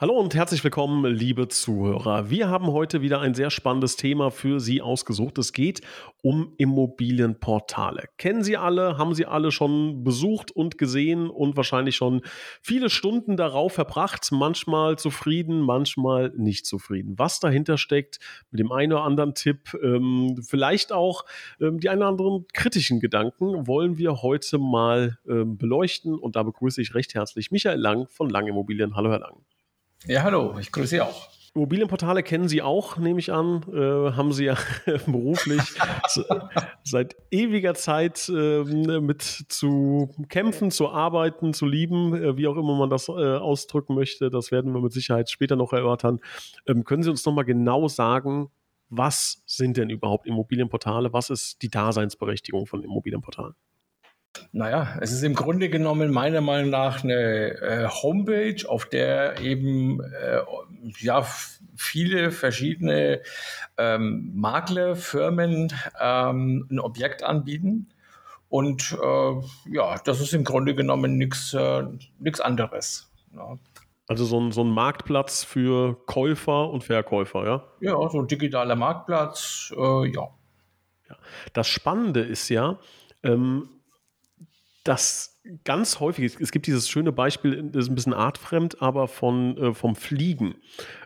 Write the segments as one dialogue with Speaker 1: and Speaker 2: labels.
Speaker 1: Hallo und herzlich willkommen, liebe Zuhörer. Wir haben heute wieder ein sehr spannendes Thema für Sie ausgesucht. Es geht um Immobilienportale. Kennen Sie alle, haben Sie alle schon besucht und gesehen und wahrscheinlich schon viele Stunden darauf verbracht, manchmal zufrieden, manchmal nicht zufrieden. Was dahinter steckt, mit dem einen oder anderen Tipp, ähm, vielleicht auch ähm, die einen oder anderen kritischen Gedanken, wollen wir heute mal ähm, beleuchten. Und da begrüße ich recht herzlich Michael Lang von Lang Immobilien. Hallo, Herr Lang.
Speaker 2: Ja, hallo, ich grüße Sie auch.
Speaker 1: Immobilienportale kennen Sie auch, nehme ich an. Äh, haben Sie ja beruflich seit ewiger Zeit äh, mit zu kämpfen, zu arbeiten, zu lieben, äh, wie auch immer man das äh, ausdrücken möchte. Das werden wir mit Sicherheit später noch erörtern. Ähm, können Sie uns nochmal genau sagen, was sind denn überhaupt Immobilienportale? Was ist die Daseinsberechtigung von Immobilienportalen?
Speaker 2: Naja, es ist im Grunde genommen meiner Meinung nach eine äh, Homepage, auf der eben äh, ja, viele verschiedene ähm, Maklerfirmen ähm, ein Objekt anbieten. Und äh, ja, das ist im Grunde genommen nichts äh, anderes. Ja.
Speaker 1: Also so ein, so ein Marktplatz für Käufer und Verkäufer, ja?
Speaker 2: Ja, so ein digitaler Marktplatz, äh, ja.
Speaker 1: ja. Das Spannende ist ja, ähm, dass ganz häufig, es gibt dieses schöne Beispiel, das ist ein bisschen artfremd, aber von, äh, vom Fliegen.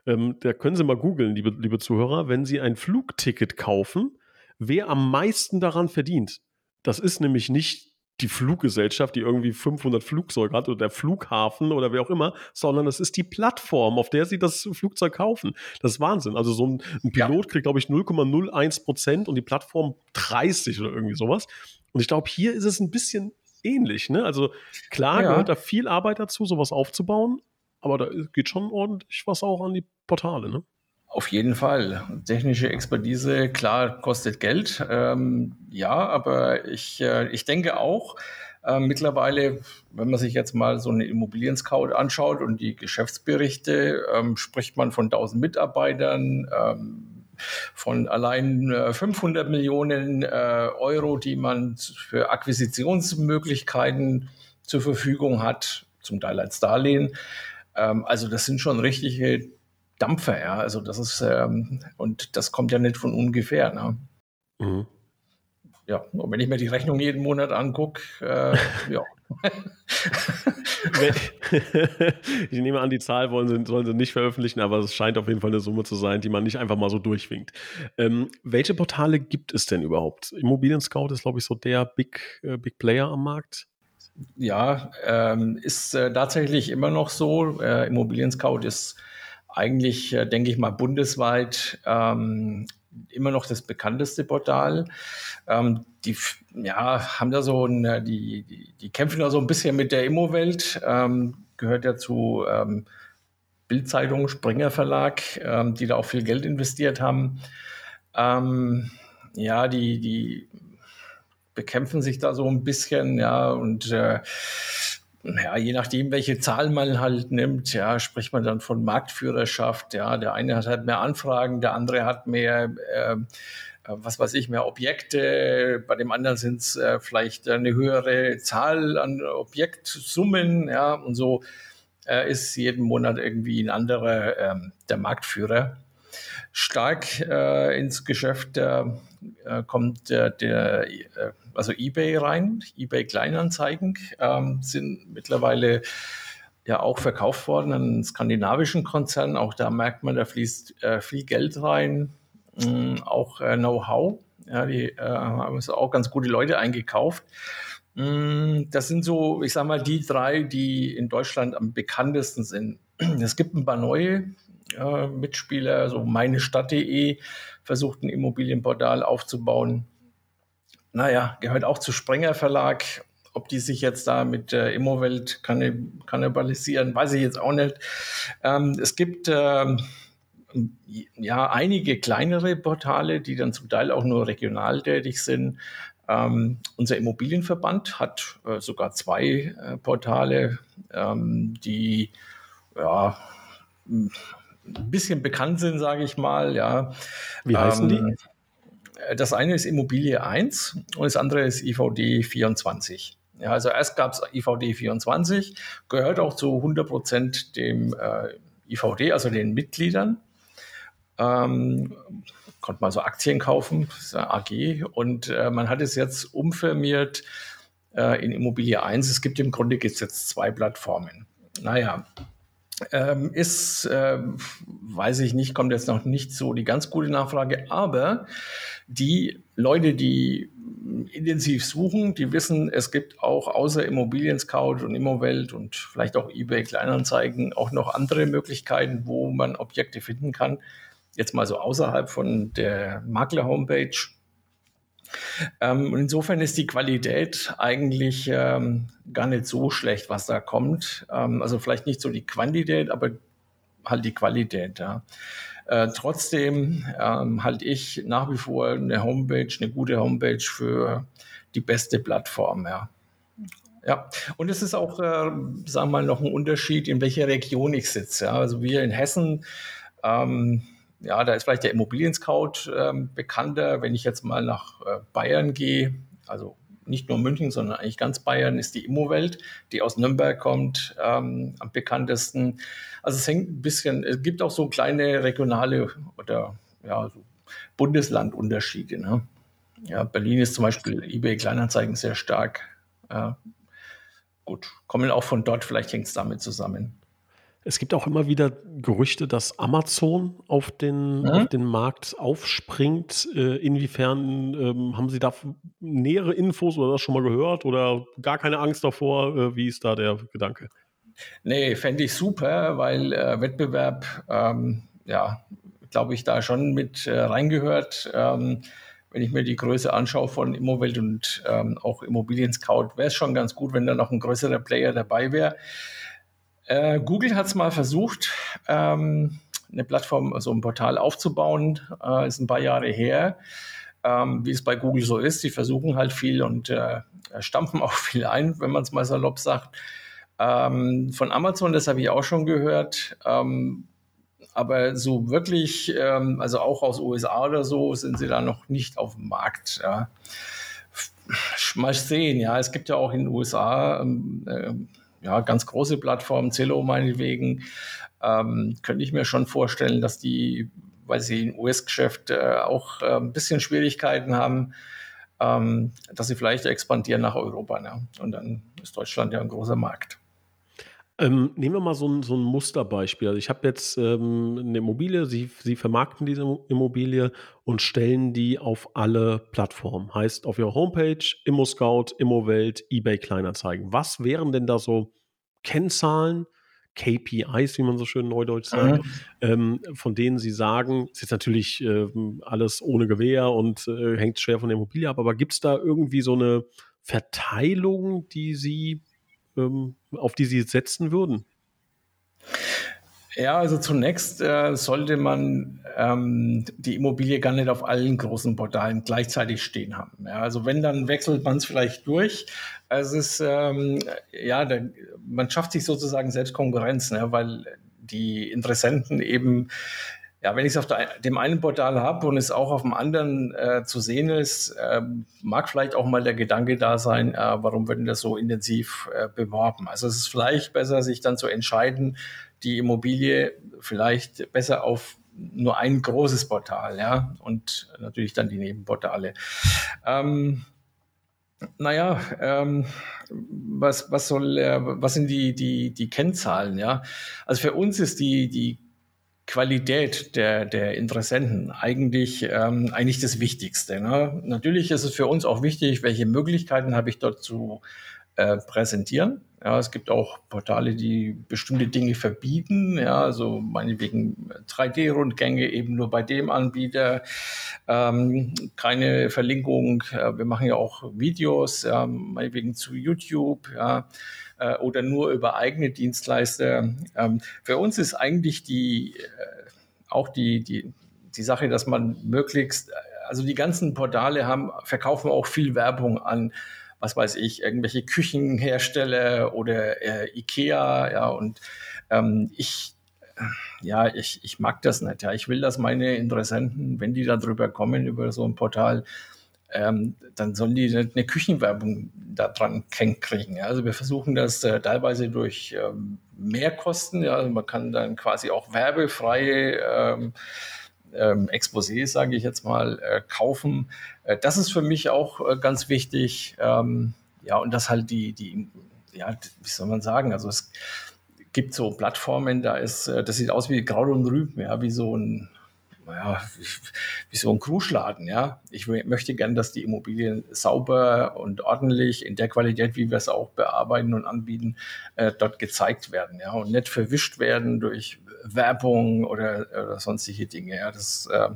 Speaker 1: Ähm, da können Sie mal googeln, liebe, liebe Zuhörer, wenn Sie ein Flugticket kaufen, wer am meisten daran verdient. Das ist nämlich nicht die Fluggesellschaft, die irgendwie 500 Flugzeuge hat oder der Flughafen oder wer auch immer, sondern es ist die Plattform, auf der sie das Flugzeug kaufen. Das ist Wahnsinn. Also so ein, ein Pilot ja. kriegt, glaube ich, 0,01 Prozent und die Plattform 30 oder irgendwie sowas. Und ich glaube, hier ist es ein bisschen ähnlich. Ne? Also klar ja. gehört da viel Arbeit dazu, sowas aufzubauen, aber da geht schon ordentlich was auch an die Portale. Ne?
Speaker 2: Auf jeden Fall. Technische Expertise, klar, kostet Geld. Ähm, ja, aber ich, äh, ich denke auch, äh, mittlerweile, wenn man sich jetzt mal so eine Immobilien-Scout anschaut und die Geschäftsberichte, ähm, spricht man von 1000 Mitarbeitern, ähm, von allein 500 äh, Millionen äh, Euro, die man für Akquisitionsmöglichkeiten zur Verfügung hat, zum Teil als Darlehen. Ähm, also das sind schon richtige Dampfer, ja. Also das ist, ähm, und das kommt ja nicht von ungefähr. Ne? Mhm. Ja, und wenn ich mir die Rechnung jeden Monat angucke, äh, ja.
Speaker 1: Ich nehme an, die Zahl wollen sie, sollen sie nicht veröffentlichen, aber es scheint auf jeden Fall eine Summe zu sein, die man nicht einfach mal so durchwinkt. Ähm, welche Portale gibt es denn überhaupt? Immobilien Scout ist, glaube ich, so der Big, äh, Big Player am Markt.
Speaker 2: Ja, ähm, ist äh, tatsächlich immer noch so. Äh, Immobilien Scout ist eigentlich, äh, denke ich mal, bundesweit ähm, immer noch das bekannteste Portal. Ähm, die ja, haben da so ein, äh, die, die, die, kämpfen da so ein bisschen mit der Immowelt, ähm, gehört ja zu ähm, Bildzeitung, Springer Verlag, ähm, die da auch viel Geld investiert haben. Ähm, ja, die, die bekämpfen sich da so ein bisschen, ja, und äh, ja, je nachdem, welche Zahl man halt nimmt, ja, spricht man dann von Marktführerschaft. Ja, der eine hat halt mehr Anfragen, der andere hat mehr, äh, was weiß ich, mehr Objekte. Bei dem anderen sind es äh, vielleicht eine höhere Zahl an Objektsummen. Ja, und so äh, ist jeden Monat irgendwie ein anderer ähm, der Marktführer. Stark äh, ins Geschäft äh, kommt der, der äh, also eBay rein, eBay Kleinanzeigen ähm, sind mittlerweile ja auch verkauft worden an skandinavischen Konzern. Auch da merkt man, da fließt äh, viel Geld rein, mh, auch äh, Know-how. Ja, die äh, haben es auch ganz gute Leute eingekauft. Mh, das sind so, ich sage mal, die drei, die in Deutschland am bekanntesten sind. Es gibt ein paar neue äh, Mitspieler, so meinestadt.de versucht ein Immobilienportal aufzubauen naja, gehört auch zu Sprenger Verlag. Ob die sich jetzt da mit der Immowelt kannibalisieren, weiß ich jetzt auch nicht. Ähm, es gibt ähm, ja einige kleinere Portale, die dann zum Teil auch nur regional tätig sind. Ähm, unser Immobilienverband hat äh, sogar zwei äh, Portale, ähm, die ja, ein bisschen bekannt sind, sage ich mal. Ja.
Speaker 1: Wie heißen ähm, die?
Speaker 2: Das eine ist Immobilie 1 und das andere ist IVD 24. Ja, also erst gab es IVD 24, gehört auch zu 100 Prozent dem äh, IVD, also den Mitgliedern. Ähm, konnte man so Aktien kaufen, AG, und äh, man hat es jetzt umfirmiert äh, in Immobilie 1. Es gibt im Grunde gibt's jetzt zwei Plattformen. Naja, ähm, ist, äh, weiß ich nicht, kommt jetzt noch nicht so die ganz gute Nachfrage, aber die Leute, die intensiv suchen, die wissen, es gibt auch außer Immobilien Scout und Immowelt und vielleicht auch eBay Kleinanzeigen auch noch andere Möglichkeiten, wo man Objekte finden kann. Jetzt mal so außerhalb von der Makler-Homepage. Ähm, insofern ist die Qualität eigentlich ähm, gar nicht so schlecht, was da kommt. Ähm, also vielleicht nicht so die Quantität, aber halt die Qualität. Ja. Äh, trotzdem ähm, halte ich nach wie vor eine Homepage, eine gute Homepage für die beste Plattform. Ja. Ja, und es ist auch, äh, sagen wir mal, noch ein Unterschied, in welcher Region ich sitze. Ja. Also wir in Hessen, ähm, ja, da ist vielleicht der Immobilien-Scout ähm, bekannter. Wenn ich jetzt mal nach äh, Bayern gehe, also nicht nur München, sondern eigentlich ganz Bayern, ist die Immowelt, die aus Nürnberg kommt, ähm, am bekanntesten. Also es hängt ein bisschen, es gibt auch so kleine regionale oder ja, so Bundeslandunterschiede. Ne? Ja, Berlin ist zum Beispiel eBay Kleinanzeigen sehr stark. Ja, gut, kommen auch von dort, vielleicht hängt es damit zusammen.
Speaker 1: Es gibt auch immer wieder Gerüchte, dass Amazon auf den, mhm. auf den Markt aufspringt. Äh, inwiefern ähm, haben Sie da nähere Infos oder das schon mal gehört oder gar keine Angst davor? Äh, wie ist da der Gedanke?
Speaker 2: Nee, fände ich super, weil äh, Wettbewerb, ähm, ja, glaube ich, da schon mit äh, reingehört. Ähm, wenn ich mir die Größe anschaue von Immowelt und ähm, auch Immobilien Scout, wäre es schon ganz gut, wenn da noch ein größerer Player dabei wäre. Äh, Google hat es mal versucht, ähm, eine Plattform, also ein Portal aufzubauen. Äh, ist ein paar Jahre her. Ähm, wie es bei Google so ist, die versuchen halt viel und äh, stampfen auch viel ein, wenn man es mal salopp sagt. Ähm, von Amazon, das habe ich auch schon gehört. Ähm, aber so wirklich, ähm, also auch aus USA oder so, sind sie da noch nicht auf dem Markt. Ja. Mal sehen, ja. Es gibt ja auch in den USA ähm, äh, ja, ganz große Plattformen, Zillow meinetwegen, ähm, könnte ich mir schon vorstellen, dass die, weil sie im US-Geschäft äh, auch äh, ein bisschen Schwierigkeiten haben, ähm, dass sie vielleicht expandieren nach Europa. Ne? Und dann ist Deutschland ja ein großer Markt.
Speaker 1: Ähm, nehmen wir mal so ein, so ein Musterbeispiel. Also ich habe jetzt ähm, eine Immobilie, Sie, Sie vermarkten diese Immobilie und stellen die auf alle Plattformen. Heißt auf Ihrer Homepage, ImmoScout, ImmoWelt, eBay Kleinanzeigen. Was wären denn da so Kennzahlen, KPIs, wie man so schön neudeutsch sagt, ähm, von denen Sie sagen, es ist natürlich äh, alles ohne Gewehr und äh, hängt schwer von der Immobilie ab, aber gibt es da irgendwie so eine Verteilung, die Sie ähm, auf die Sie setzen würden?
Speaker 2: Ja, also zunächst äh, sollte man ähm, die Immobilie gar nicht auf allen großen Portalen gleichzeitig stehen haben. Ja, also wenn, dann wechselt man es vielleicht durch. Es ist, ähm, ja, da, man schafft sich sozusagen selbst Konkurrenz, ne, weil die Interessenten eben ja, wenn ich es auf dem einen Portal habe und es auch auf dem anderen äh, zu sehen ist, äh, mag vielleicht auch mal der Gedanke da sein, äh, warum wird denn das so intensiv äh, beworben? Also es ist vielleicht besser, sich dann zu entscheiden, die Immobilie vielleicht besser auf nur ein großes Portal, ja, und natürlich dann die Nebenportale. Ähm, naja, ähm, was, was soll, äh, was sind die, die, die Kennzahlen, ja? Also für uns ist die, die Qualität der, der Interessenten eigentlich, ähm, eigentlich das Wichtigste. Ne? Natürlich ist es für uns auch wichtig, welche Möglichkeiten habe ich dort zu äh, präsentieren. Ja, es gibt auch Portale, die bestimmte Dinge verbieten, ja, also meinetwegen 3D-Rundgänge eben nur bei dem Anbieter, ähm, keine Verlinkung. Äh, wir machen ja auch Videos, ja, meinetwegen zu YouTube, ja, äh, oder nur über eigene Dienstleister. Ähm, für uns ist eigentlich die, äh, auch die, die, die Sache, dass man möglichst, also die ganzen Portale haben, verkaufen auch viel Werbung an, was weiß ich, irgendwelche Küchenhersteller oder äh, Ikea, ja, und ähm, ich ja, ich, ich mag das nicht. Ja. Ich will, dass meine Interessenten, wenn die da drüber kommen, über so ein Portal, ähm, dann sollen die eine Küchenwerbung da dran kriegen. Also wir versuchen das äh, teilweise durch ähm, Mehrkosten. Ja. Also man kann dann quasi auch werbefreie ähm, ähm, Exposés, sage ich jetzt mal, äh, kaufen. Äh, das ist für mich auch äh, ganz wichtig. Ähm, ja, und das halt die, die, ja, wie soll man sagen, also es gibt so Plattformen, da ist, äh, das sieht aus wie Kraut und Rüben, ja, wie so ein, naja, wie, so ein Kruschladen, ja. Ich möchte gern, dass die Immobilien sauber und ordentlich in der Qualität, wie wir es auch bearbeiten und anbieten, äh, dort gezeigt werden, ja, und nicht verwischt werden durch Werbung oder, oder sonstige Dinge, ja. Das äh,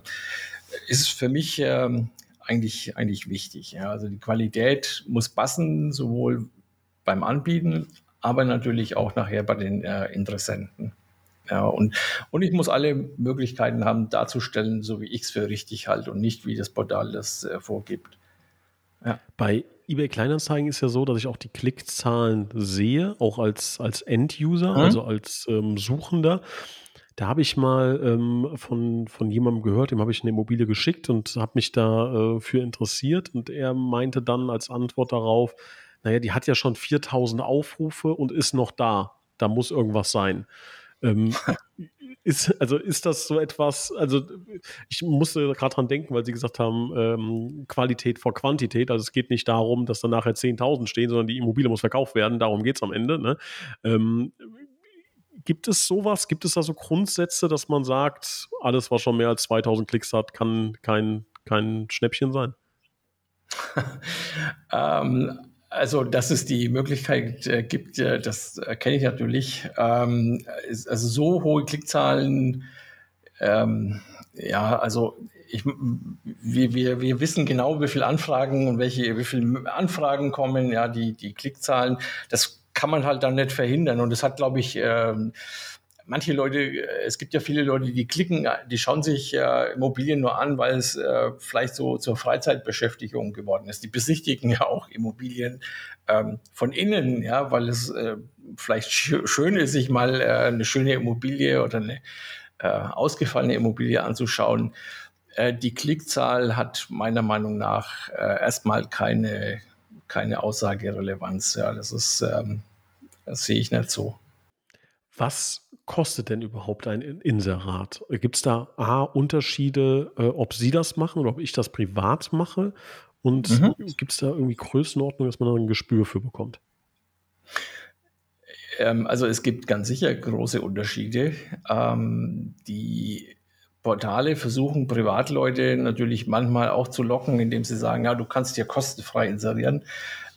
Speaker 2: ist für mich äh, eigentlich, eigentlich wichtig, ja. Also die Qualität muss passen, sowohl beim Anbieten aber natürlich auch nachher bei den äh, Interessenten. Ja, und, und ich muss alle Möglichkeiten haben, darzustellen, so wie ich es für richtig halte und nicht, wie das Portal das äh, vorgibt.
Speaker 1: Ja. Bei eBay Kleinanzeigen ist ja so, dass ich auch die Klickzahlen sehe, auch als, als End-User, mhm. also als ähm, Suchender. Da habe ich mal ähm, von, von jemandem gehört, dem habe ich eine Immobilie geschickt und habe mich da äh, für interessiert. Und er meinte dann als Antwort darauf, naja, die hat ja schon 4000 Aufrufe und ist noch da. Da muss irgendwas sein. Ähm, ist, also ist das so etwas, also ich musste gerade dran denken, weil Sie gesagt haben, ähm, Qualität vor Quantität. Also es geht nicht darum, dass dann nachher 10.000 stehen, sondern die Immobilie muss verkauft werden. Darum geht es am Ende. Ne? Ähm, gibt es sowas? Gibt es da so Grundsätze, dass man sagt, alles, was schon mehr als 2000 Klicks hat, kann kein, kein Schnäppchen sein?
Speaker 2: ähm, also, dass es die Möglichkeit äh, gibt, äh, das kenne ich natürlich. Ähm, also so hohe Klickzahlen, ähm, ja, also ich, wir, wir, wir wissen genau, wie viele Anfragen und welche, wie viele Anfragen kommen, ja, die, die Klickzahlen, das kann man halt dann nicht verhindern. Und das hat, glaube ich, ähm, manche Leute, äh, es gibt ja viele Leute, die klicken, die schauen sich äh, Immobilien nur an, weil es äh, vielleicht so zur Freizeitbeschäftigung geworden ist. Die besichtigen ja auch Immobilien ähm, von innen, ja, weil es äh, vielleicht sch schön ist, sich mal äh, eine schöne Immobilie oder eine äh, ausgefallene Immobilie anzuschauen. Die Klickzahl hat meiner Meinung nach erstmal keine, keine Aussagerelevanz. Ja, das ist, ähm, das sehe ich nicht so.
Speaker 1: Was kostet denn überhaupt ein Inserat? Gibt es da A, Unterschiede, äh, ob Sie das machen oder ob ich das privat mache? Und mhm. gibt es da irgendwie Größenordnung, dass man da ein Gespür für bekommt?
Speaker 2: Ähm, also es gibt ganz sicher große Unterschiede. Ähm, die Portale versuchen Privatleute natürlich manchmal auch zu locken, indem sie sagen, ja, du kannst dir kostenfrei inserieren.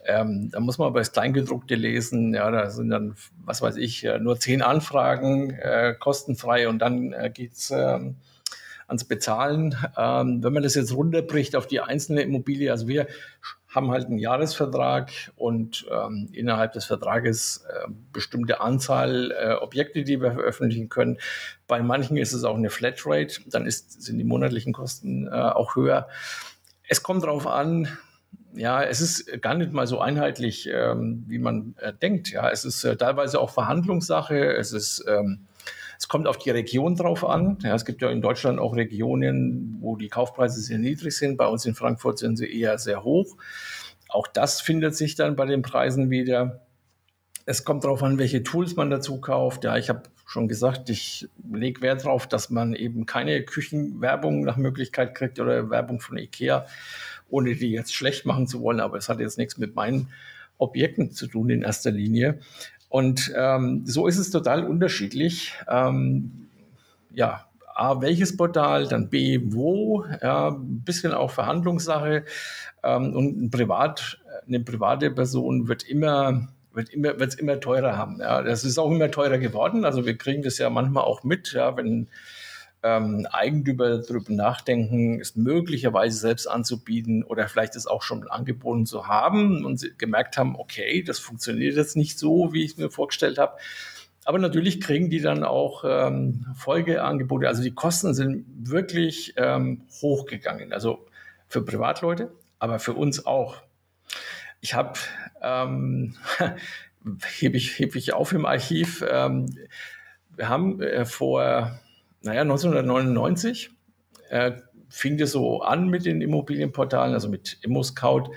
Speaker 2: Ähm, da muss man aber das Kleingedruckte lesen. Ja, da sind dann, was weiß ich, nur zehn Anfragen äh, kostenfrei und dann äh, geht's ähm, ans Bezahlen. Ähm, wenn man das jetzt runterbricht auf die einzelne Immobilie, also wir haben halt einen Jahresvertrag und ähm, innerhalb des Vertrages äh, bestimmte Anzahl äh, Objekte, die wir veröffentlichen können. Bei manchen ist es auch eine Flatrate, dann ist, sind die monatlichen Kosten äh, auch höher. Es kommt darauf an, ja, es ist gar nicht mal so einheitlich, ähm, wie man äh, denkt. Ja, es ist äh, teilweise auch Verhandlungssache. Es ist, ähm, es kommt auf die Region drauf an. Ja, es gibt ja in Deutschland auch Regionen, wo die Kaufpreise sehr niedrig sind. Bei uns in Frankfurt sind sie eher sehr hoch. Auch das findet sich dann bei den Preisen wieder. Es kommt darauf an, welche Tools man dazu kauft. Ja, ich habe schon gesagt, ich lege Wert darauf, dass man eben keine Küchenwerbung nach Möglichkeit kriegt oder Werbung von IKEA ohne die jetzt schlecht machen zu wollen, aber es hat jetzt nichts mit meinen Objekten zu tun in erster Linie. Und ähm, so ist es total unterschiedlich. Ähm, ja, A, welches Portal, dann B, wo, ja, ein bisschen auch Verhandlungssache. Ähm, und ein Privat, eine private Person wird immer wird immer wird's immer teurer haben. Ja, das ist auch immer teurer geworden. Also wir kriegen das ja manchmal auch mit, ja, wenn ähm, Eigentümer darüber nachdenken, es möglicherweise selbst anzubieten oder vielleicht es auch schon angeboten zu haben und sie gemerkt haben, okay, das funktioniert jetzt nicht so, wie ich mir vorgestellt habe. Aber natürlich kriegen die dann auch ähm, Folgeangebote. Also die Kosten sind wirklich ähm, hochgegangen. Also für Privatleute, aber für uns auch. Ich habe, ähm, hebe ich, heb ich auf im Archiv, ähm, wir haben äh, vor, naja, 1999 äh, fing das so an mit den Immobilienportalen, also mit ImmoScout.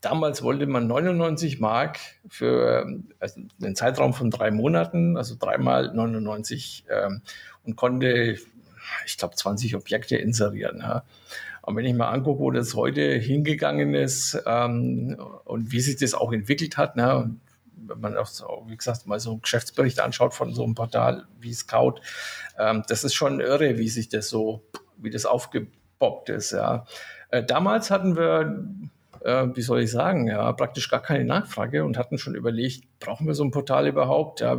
Speaker 2: Damals wollte man 99 Mark für also einen Zeitraum von drei Monaten, also dreimal 99 ähm, und konnte, ich glaube, 20 Objekte inserieren. Ja. Und wenn ich mal angucke, wo das heute hingegangen ist ähm, und wie sich das auch entwickelt hat, ne, wenn man auch, wie gesagt, mal so einen Geschäftsbericht anschaut von so einem Portal wie Scout, ähm, das ist schon irre, wie sich das so, wie das aufgepoppt ist. Ja. Äh, damals hatten wir, äh, wie soll ich sagen, ja, praktisch gar keine Nachfrage und hatten schon überlegt, brauchen wir so ein Portal überhaupt? Ja,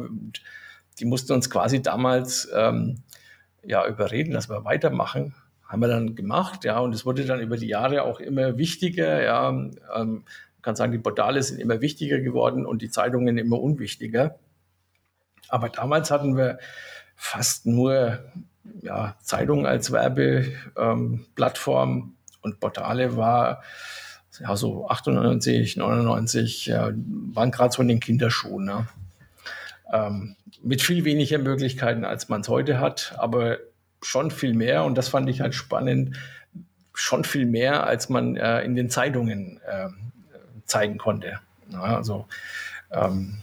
Speaker 2: die mussten uns quasi damals ähm, ja, überreden, dass wir weitermachen haben wir dann gemacht, ja, und es wurde dann über die Jahre auch immer wichtiger, ja, ähm, man kann sagen, die Portale sind immer wichtiger geworden und die Zeitungen immer unwichtiger. Aber damals hatten wir fast nur ja, Zeitungen als Werbeplattform ähm, und Portale war ja so 98, 99, ja, waren gerade so in den Kinderschuhen. Ne? Ähm, mit viel weniger Möglichkeiten, als man es heute hat, aber schon viel mehr und das fand ich halt spannend, schon viel mehr, als man äh, in den Zeitungen äh, zeigen konnte. Ja, also ähm,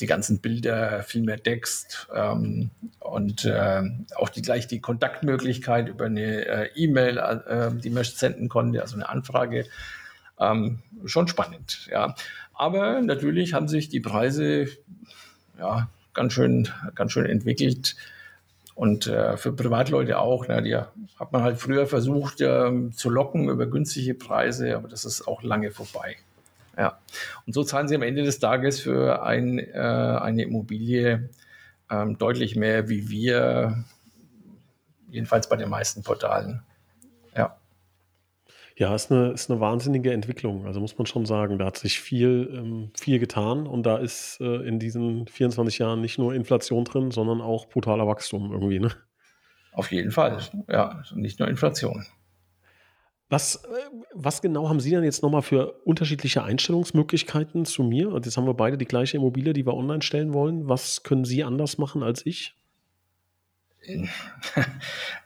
Speaker 2: die ganzen Bilder, viel mehr Text ähm, und äh, auch die, gleich die Kontaktmöglichkeit über eine äh, E-Mail, äh, die man senden konnte, also eine Anfrage. Ähm, schon spannend, ja. Aber natürlich haben sich die Preise ja, ganz schön, ganz schön entwickelt. Und äh, für Privatleute auch. Ne, die hat man halt früher versucht äh, zu locken über günstige Preise, aber das ist auch lange vorbei. Ja. Und so zahlen sie am Ende des Tages für ein, äh, eine Immobilie ähm, deutlich mehr wie wir, jedenfalls bei den meisten Portalen. Ja.
Speaker 1: Ja, ist eine, ist eine wahnsinnige Entwicklung. Also muss man schon sagen, da hat sich viel, ähm, viel getan und da ist äh, in diesen 24 Jahren nicht nur Inflation drin, sondern auch brutaler Wachstum irgendwie. Ne?
Speaker 2: Auf jeden Fall, ja, nicht nur Inflation.
Speaker 1: Was, äh, was genau haben Sie denn jetzt nochmal für unterschiedliche Einstellungsmöglichkeiten zu mir? Und jetzt haben wir beide die gleiche Immobilie, die wir online stellen wollen. Was können Sie anders machen als ich?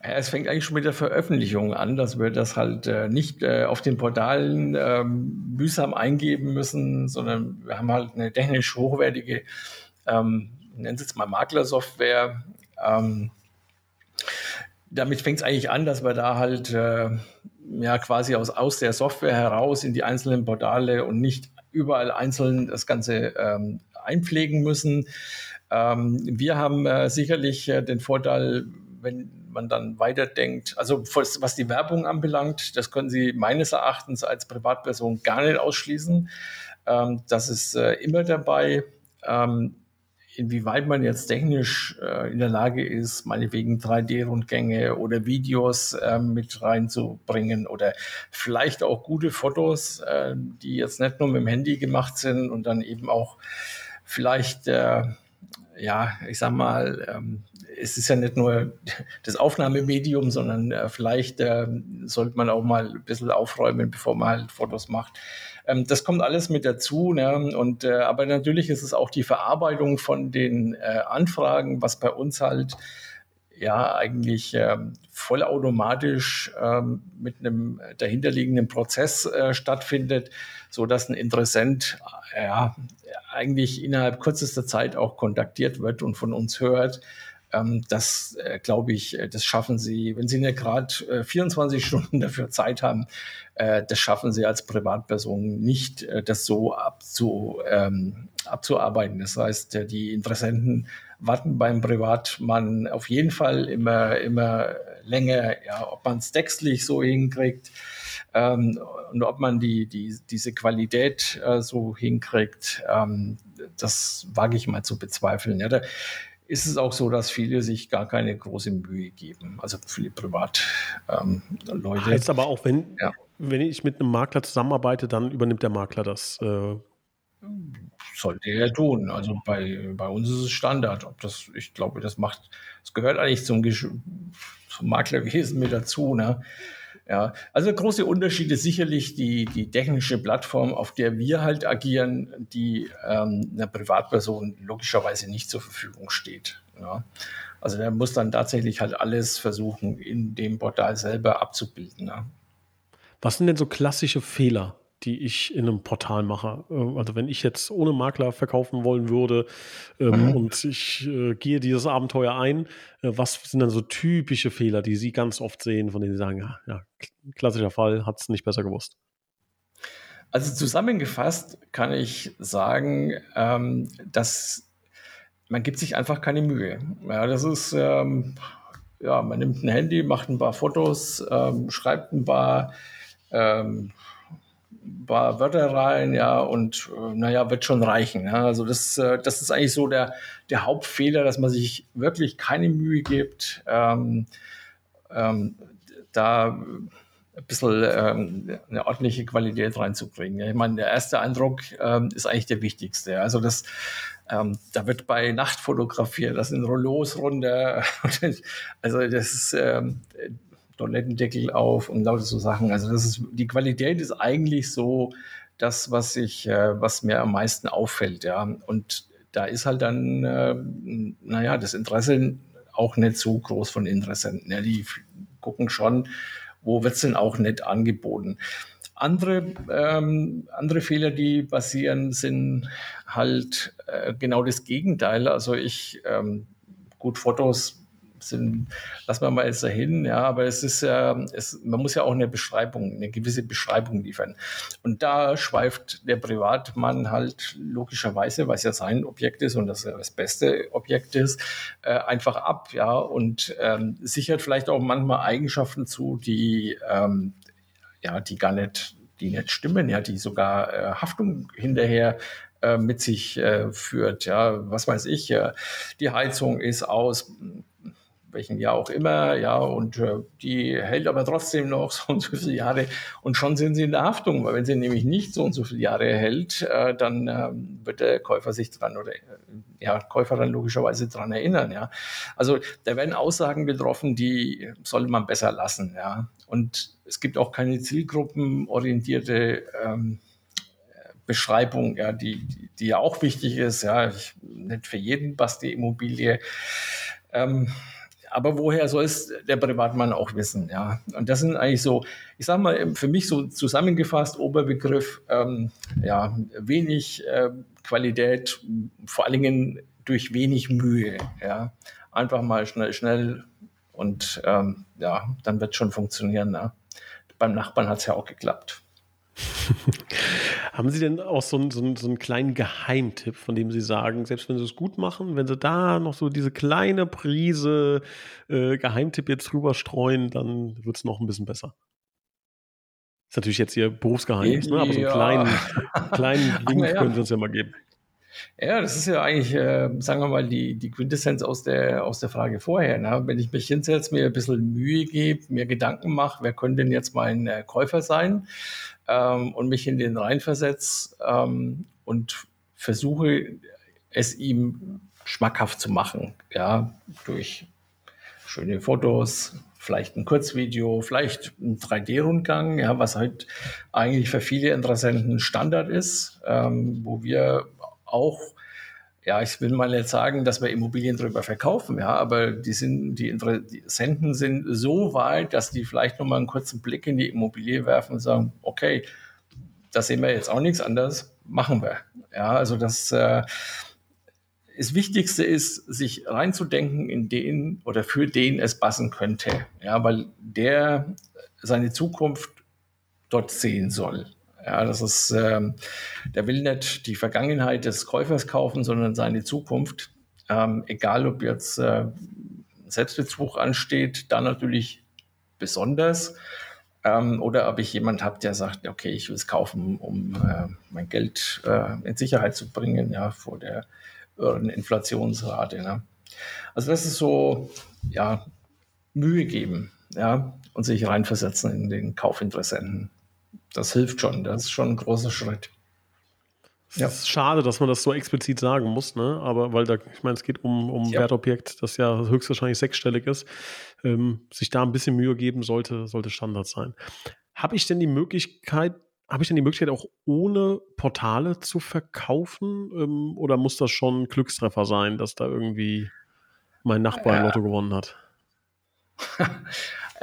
Speaker 2: es fängt eigentlich schon mit der Veröffentlichung an, dass wir das halt äh, nicht äh, auf den Portalen ähm, mühsam eingeben müssen, sondern wir haben halt eine technisch hochwertige, ähm, nennen Sie es mal Maklersoftware. Ähm, damit fängt es eigentlich an, dass wir da halt ja quasi aus, aus der Software heraus in die einzelnen Portale und nicht überall einzeln das Ganze ähm, einpflegen müssen. Ähm, wir haben äh, sicherlich äh, den Vorteil, wenn man dann weiterdenkt, also was die Werbung anbelangt, das können Sie meines Erachtens als Privatperson gar nicht ausschließen. Ähm, das ist äh, immer dabei. Ähm, inwieweit man jetzt technisch äh, in der Lage ist, meinetwegen 3D-Rundgänge oder Videos äh, mit reinzubringen oder vielleicht auch gute Fotos, äh, die jetzt nicht nur mit dem Handy gemacht sind und dann eben auch vielleicht äh, ja, ich sag mal, ähm, es ist ja nicht nur das Aufnahmemedium, sondern äh, vielleicht äh, sollte man auch mal ein bisschen aufräumen, bevor man halt Fotos macht. Ähm, das kommt alles mit dazu. Ne? Und, äh, aber natürlich ist es auch die Verarbeitung von den äh, Anfragen, was bei uns halt ja eigentlich ähm, vollautomatisch ähm, mit einem dahinterliegenden Prozess äh, stattfindet, so dass ein Interessent äh, ja eigentlich innerhalb kürzester Zeit auch kontaktiert wird und von uns hört. Ähm, das äh, glaube ich, äh, das schaffen Sie, wenn Sie nicht gerade äh, 24 Stunden dafür Zeit haben, äh, das schaffen Sie als Privatperson nicht, äh, das so abzu, ähm, abzuarbeiten. Das heißt, die Interessenten warten beim Privatmann auf jeden Fall immer, immer länger, ja, ob man es textlich so hinkriegt ähm, und ob man die, die, diese Qualität äh, so hinkriegt, ähm, das wage ich mal zu bezweifeln. Ja, da ist es auch so, dass viele sich gar keine große Mühe geben, also viele Privatleute. Ähm,
Speaker 1: heißt aber auch, wenn, ja. wenn ich mit einem Makler zusammenarbeite, dann übernimmt der Makler das. Äh
Speaker 2: sollte er tun. Also bei, bei uns ist es Standard. Ob das, ich glaube, das macht, das gehört eigentlich zum, zum Maklerwesen mit dazu. Ne? Ja, also große Unterschied ist sicherlich die, die technische Plattform, auf der wir halt agieren, die ähm, einer Privatperson logischerweise nicht zur Verfügung steht. Ja. Also der muss dann tatsächlich halt alles versuchen, in dem Portal selber abzubilden. Ja.
Speaker 1: Was sind denn so klassische Fehler, die ich in einem Portal mache? Äh, also wenn ich jetzt ohne Makler verkaufen wollen würde ähm, mhm. und ich äh, gehe dieses Abenteuer ein, äh, was sind dann so typische Fehler, die Sie ganz oft sehen, von denen Sie sagen, ja, ja klassischer Fall, hat es nicht besser gewusst?
Speaker 2: Also zusammengefasst kann ich sagen, ähm, dass man gibt sich einfach keine Mühe. Ja, das ist, ähm, ja, man nimmt ein Handy, macht ein paar Fotos, ähm, schreibt ein paar, ähm, paar Wörter rein, ja, und äh, naja, wird schon reichen. Ja. Also das, äh, das ist eigentlich so der, der Hauptfehler, dass man sich wirklich keine Mühe gibt, ähm, ähm, da ein bisschen ähm, eine ordentliche Qualität reinzubringen. Ich meine, der erste Eindruck ähm, ist eigentlich der wichtigste. Also das, ähm, da wird bei Nacht fotografiert, das sind Rollos runter, also das ist ähm, Toilettendeckel auf und lauter so Sachen. Also das ist, die Qualität ist eigentlich so das, was ich, äh, was mir am meisten auffällt, ja. Und da ist halt dann, äh, naja, das Interesse auch nicht so groß von Interessenten. Ja, die gucken schon, wo wird es denn auch nicht angeboten? Andere, ähm, andere Fehler, die passieren, sind halt äh, genau das Gegenteil. Also ich, ähm, gut, Fotos sind, lassen wir mal jetzt dahin, ja, aber es ist ja, es, man muss ja auch eine Beschreibung, eine gewisse Beschreibung liefern. Und da schweift der Privatmann halt logischerweise, weil es ja sein Objekt ist und das ja das beste Objekt ist, äh, einfach ab, ja, und ähm, sichert vielleicht auch manchmal Eigenschaften zu, die, ähm, ja, die gar nicht, die nicht stimmen, ja, die sogar äh, Haftung hinterher äh, mit sich äh, führt. Ja, was weiß ich, äh, die Heizung ist aus, welchen Jahr auch immer, ja, und äh, die hält aber trotzdem noch so und so viele Jahre und schon sind sie in der Haftung, weil wenn sie nämlich nicht so und so viele Jahre hält, äh, dann äh, wird der Käufer sich dran oder äh, ja, Käufer dann logischerweise dran erinnern, ja. Also da werden Aussagen getroffen, die sollte man besser lassen, ja. Und es gibt auch keine zielgruppenorientierte ähm, Beschreibung, ja, die, die ja auch wichtig ist, ja, ich, nicht für jeden passt die Immobilie. Ähm, aber woher soll es der Privatmann auch wissen? Ja, und das sind eigentlich so, ich sage mal, für mich so zusammengefasst Oberbegriff, ähm, ja, wenig äh, Qualität, vor allen Dingen durch wenig Mühe. Ja, einfach mal schnell, schnell und ähm, ja, dann wird schon funktionieren. Ne? Beim Nachbarn hat es ja auch geklappt.
Speaker 1: Haben Sie denn auch so einen, so, einen, so einen kleinen Geheimtipp, von dem Sie sagen, selbst wenn Sie es gut machen, wenn Sie da noch so diese kleine Prise äh, Geheimtipp jetzt drüber streuen, dann wird es noch ein bisschen besser? Ist natürlich jetzt Ihr Berufsgeheimnis, ne? aber so einen kleinen, kleinen Wink ja. können Sie uns ja mal geben.
Speaker 2: Ja, das ist ja eigentlich, äh, sagen wir mal, die, die Quintessenz aus der, aus der Frage vorher. Ne? Wenn ich mich hinsetze, mir ein bisschen Mühe gebe, mir Gedanken mache, wer könnte denn jetzt mein äh, Käufer sein ähm, und mich in den reinversetze ähm, und versuche, es ihm schmackhaft zu machen, ja, durch schöne Fotos, vielleicht ein Kurzvideo, vielleicht ein 3D-Rundgang, ja, was halt eigentlich für viele Interessenten Standard ist, ähm, wo wir auch, ja, ich will mal nicht sagen, dass wir Immobilien drüber verkaufen, ja, aber die sind, die Interessenten sind so weit, dass die vielleicht nochmal einen kurzen Blick in die Immobilie werfen und sagen, okay, das sehen wir jetzt auch nichts anderes, machen wir. Ja, also das, äh, das Wichtigste ist, sich reinzudenken in den oder für den es passen könnte. Ja, weil der seine Zukunft dort sehen soll. Ja, das ist, ähm, der will nicht die Vergangenheit des Käufers kaufen, sondern seine Zukunft. Ähm, egal, ob jetzt äh, Selbstbezug ansteht, dann natürlich besonders. Ähm, oder ob ich jemand habe, der sagt, okay, ich will es kaufen, um äh, mein Geld äh, in Sicherheit zu bringen, ja, vor der Inflationsrate. Ne? Also das ist so, ja, Mühe geben, ja, und sich reinversetzen in den Kaufinteressenten das hilft schon. Das ist schon ein großer Schritt.
Speaker 1: Es ja. ist schade, dass man das so explizit sagen muss, ne? Aber weil da, ich meine, es geht um, um ja. Wertobjekt, das ja höchstwahrscheinlich sechsstellig ist. Ähm, sich da ein bisschen Mühe geben sollte, sollte Standard sein. Habe ich denn die Möglichkeit, habe ich denn die Möglichkeit, auch ohne Portale zu verkaufen? Ähm, oder muss das schon Glückstreffer sein, dass da irgendwie mein Nachbar ja. Lotto gewonnen hat.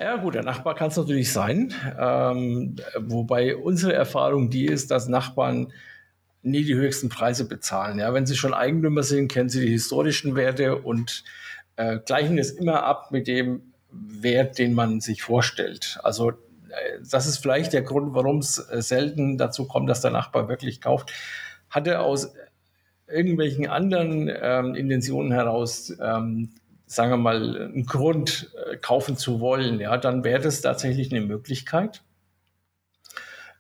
Speaker 2: Ja gut, der Nachbar kann es natürlich sein, ähm, wobei unsere Erfahrung die ist, dass Nachbarn nie die höchsten Preise bezahlen. Ja, wenn sie schon Eigentümer sind, kennen sie die historischen Werte und äh, gleichen es immer ab mit dem Wert, den man sich vorstellt. Also äh, das ist vielleicht der Grund, warum es äh, selten dazu kommt, dass der Nachbar wirklich kauft. Hat er aus irgendwelchen anderen ähm, Intentionen heraus, ähm, sagen wir mal, einen Grund äh, kaufen zu wollen, ja, dann wäre das tatsächlich eine Möglichkeit.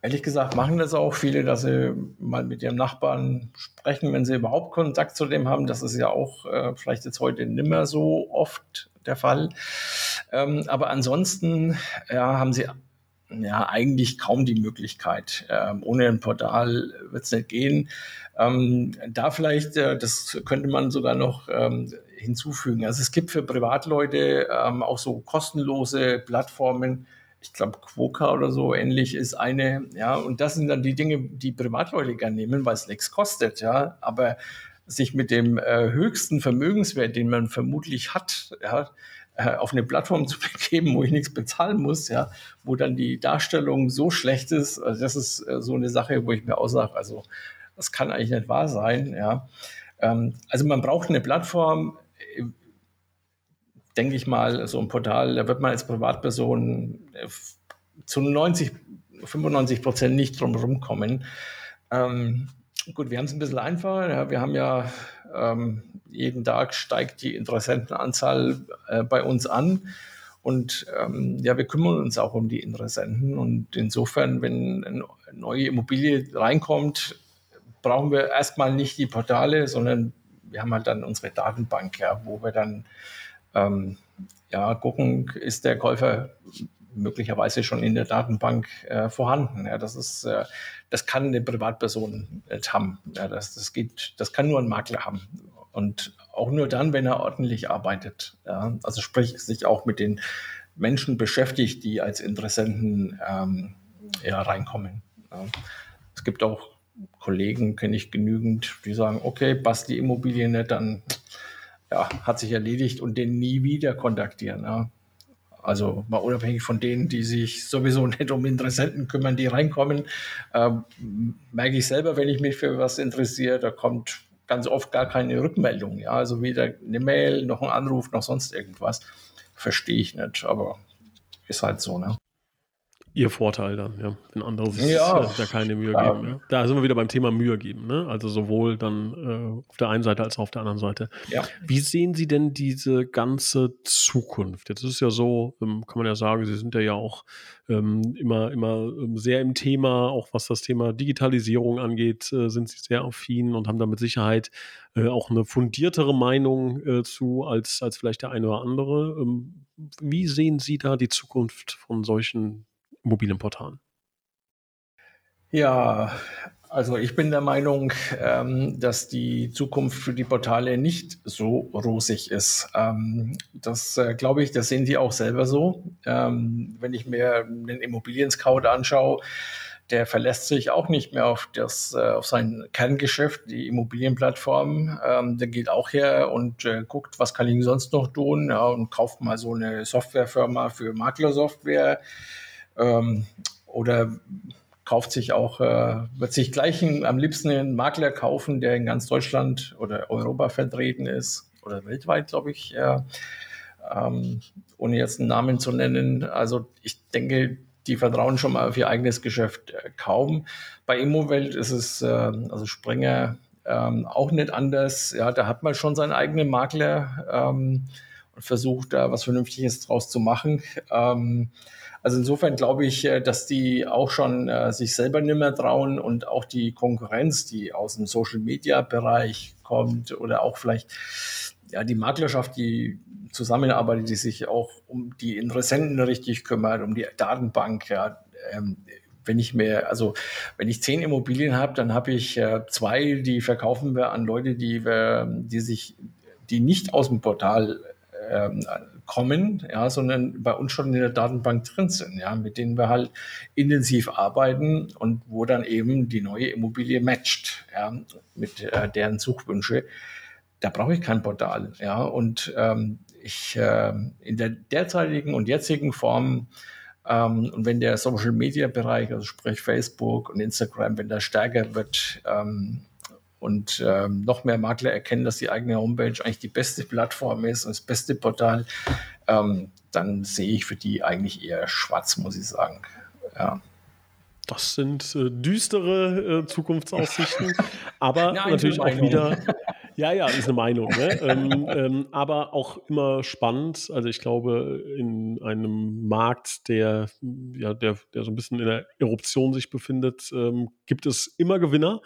Speaker 2: Ehrlich gesagt machen das auch viele, dass sie mal mit ihrem Nachbarn sprechen, wenn sie überhaupt Kontakt zu dem haben. Das ist ja auch äh, vielleicht jetzt heute nicht mehr so oft der Fall. Ähm, aber ansonsten ja, haben sie ja eigentlich kaum die Möglichkeit. Ähm, ohne ein Portal wird es nicht gehen. Ähm, da vielleicht, äh, das könnte man sogar noch ähm, hinzufügen. Also es gibt für Privatleute ähm, auch so kostenlose Plattformen, ich glaube, Quoka oder so ähnlich ist eine, ja, und das sind dann die Dinge, die Privatleute gerne nehmen, weil es nichts kostet, ja, aber sich mit dem äh, höchsten Vermögenswert, den man vermutlich hat, ja, äh, auf eine Plattform zu begeben, wo ich nichts bezahlen muss, ja, wo dann die Darstellung so schlecht ist, also das ist äh, so eine Sache, wo ich mir aussage, also das kann eigentlich nicht wahr sein, ja. Ähm, also man braucht eine Plattform, denke ich mal, so ein Portal, da wird man als Privatperson äh, zu 90, 95 Prozent nicht drum rumkommen. Ähm, gut, wir haben es ein bisschen einfacher. Ja, wir haben ja ähm, jeden Tag steigt die Interessentenanzahl äh, bei uns an. Und ähm, ja, wir kümmern uns auch um die Interessenten. Und insofern, wenn eine neue Immobilie reinkommt, brauchen wir erstmal nicht die Portale, sondern wir haben halt dann unsere Datenbank, ja, wo wir dann ähm, ja, gucken, ist der Käufer möglicherweise schon in der Datenbank äh, vorhanden. Ja, das ist, äh, das kann eine Privatperson nicht haben. Ja, das, das geht, das kann nur ein Makler haben. Und auch nur dann, wenn er ordentlich arbeitet. Ja, also sprich, sich auch mit den Menschen beschäftigt, die als Interessenten ähm, ja, reinkommen. Ja. Es gibt auch Kollegen, kenne ich genügend, die sagen, okay, passt die Immobilie nicht, dann ja, hat sich erledigt und den nie wieder kontaktieren. Ja. Also mal unabhängig von denen, die sich sowieso nicht um Interessenten kümmern, die reinkommen, ähm, merke ich selber, wenn ich mich für was interessiere, da kommt ganz oft gar keine Rückmeldung. Ja. Also weder eine Mail, noch ein Anruf, noch sonst irgendwas. Verstehe ich nicht, aber ist halt so. Ne?
Speaker 1: Ihr Vorteil dann, ja. Wenn andere sich ja. da keine Mühe ja. geben. Ja. Da sind wir wieder beim Thema Mühe geben, ne? Also sowohl dann äh, auf der einen Seite als auch auf der anderen Seite. Wie sehen Sie denn diese ganze Zukunft? Jetzt ist es ja so, ähm, kann man ja sagen, Sie sind ja, ja auch ähm, immer, immer ähm, sehr im Thema, auch was das Thema Digitalisierung angeht, äh, sind Sie sehr affin und haben da mit Sicherheit äh, auch eine fundiertere Meinung äh, zu als, als vielleicht der eine oder andere. Ähm, wie sehen Sie da die Zukunft von solchen mobilen Portalen?
Speaker 2: Ja, also ich bin der Meinung, ähm, dass die Zukunft für die Portale nicht so rosig ist. Ähm, das äh, glaube ich, das sehen die auch selber so. Ähm, wenn ich mir den Immobilien-Scout anschaue, der verlässt sich auch nicht mehr auf, das, äh, auf sein Kerngeschäft, die Immobilienplattform. Ähm, der geht auch her und äh, guckt, was kann ich sonst noch tun ja, und kauft mal so eine Softwarefirma für Maklersoftware ähm, oder kauft sich auch, äh, wird sich gleich einen, am liebsten einen Makler kaufen, der in ganz Deutschland oder Europa vertreten ist oder weltweit, glaube ich, äh, ähm, ohne jetzt einen Namen zu nennen. Also ich denke, die vertrauen schon mal auf ihr eigenes Geschäft äh, kaum. Bei Immowelt ist es, äh, also Springer, ähm, auch nicht anders. Ja, da hat man schon seinen eigenen Makler ähm, und versucht da was Vernünftiges draus zu machen. Ähm, also insofern glaube ich, äh, dass die auch schon äh, sich selber nicht mehr trauen und auch die Konkurrenz, die aus dem Social-Media-Bereich kommt oder auch vielleicht ja, die Maklerschaft, die zusammenarbeitet, die sich auch um die Interessenten richtig kümmert, um die Datenbank, ja, ähm, wenn ich mir, also wenn ich zehn Immobilien habe, dann habe ich äh, zwei, die verkaufen wir an Leute, die wir, die sich, die nicht aus dem Portal ähm, kommen, ja, sondern bei uns schon in der Datenbank drin sind, ja, mit denen wir halt intensiv arbeiten und wo dann eben die neue Immobilie matcht, ja, mit äh, deren Suchwünsche. da brauche ich kein Portal. Ja, und ähm, ich äh, in der derzeitigen und jetzigen Form ähm, und wenn der Social Media Bereich, also sprich Facebook und Instagram, wenn das stärker wird ähm, und ähm, noch mehr Makler erkennen, dass die eigene Homepage eigentlich die beste Plattform ist und das beste Portal, ähm, dann sehe ich für die eigentlich eher schwarz, muss ich sagen. Ja.
Speaker 1: Das sind äh, düstere äh, Zukunftsaussichten, aber Nein, natürlich auch wieder. Ja, ja, ist eine Meinung. Ne? ähm, ähm, aber auch immer spannend. Also ich glaube, in einem Markt, der, ja, der, der so ein bisschen in der Eruption sich befindet, ähm, gibt es immer Gewinner.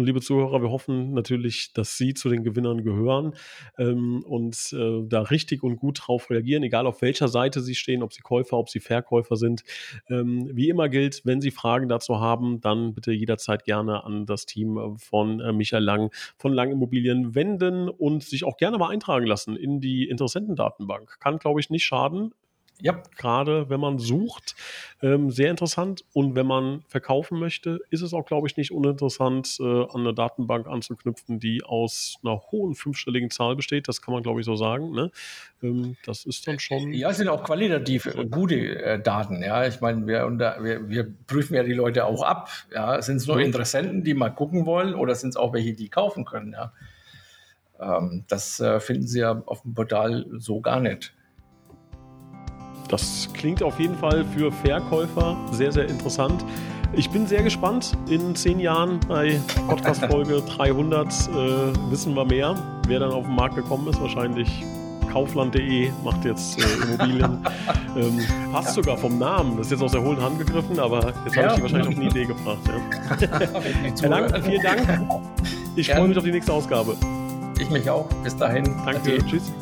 Speaker 1: Und liebe Zuhörer, wir hoffen natürlich, dass Sie zu den Gewinnern gehören ähm, und äh, da richtig und gut drauf reagieren, egal auf welcher Seite Sie stehen, ob Sie Käufer, ob Sie Verkäufer sind. Ähm, wie immer gilt, wenn Sie Fragen dazu haben, dann bitte jederzeit gerne an das Team von äh, Michael Lang von Lang Immobilien wenden und sich auch gerne mal eintragen lassen in die Interessentendatenbank. Kann, glaube ich, nicht schaden. Ja, gerade wenn man sucht, ähm, sehr interessant. Und wenn man verkaufen möchte, ist es auch, glaube ich, nicht uninteressant, äh, an eine Datenbank anzuknüpfen, die aus einer hohen fünfstelligen Zahl besteht. Das kann man, glaube ich, so sagen. Ne? Ähm, das ist dann schon.
Speaker 2: Ja, es sind auch qualitativ gute äh, Daten. Ja, ich meine, wir, wir, wir, prüfen ja die Leute auch ab. Ja, sind es nur mhm. Interessenten, die mal gucken wollen, oder sind es auch welche, die kaufen können? Ja, ähm, das äh, finden Sie ja auf dem Portal so gar nicht.
Speaker 1: Das klingt auf jeden Fall für Verkäufer sehr, sehr interessant. Ich bin sehr gespannt. In zehn Jahren bei Podcast-Folge 300 äh, wissen wir mehr. Wer dann auf den Markt gekommen ist, wahrscheinlich Kaufland.de macht jetzt äh, Immobilien. ähm, passt ja. sogar vom Namen. Das ist jetzt aus der hohen Hand gegriffen, aber jetzt ja. habe ich die wahrscheinlich auf eine Idee gebracht. Ja. Herr Lang, vielen Dank. Ich freue mich auf die nächste Ausgabe.
Speaker 2: Ich mich auch. Bis dahin.
Speaker 1: Danke. Tschüss.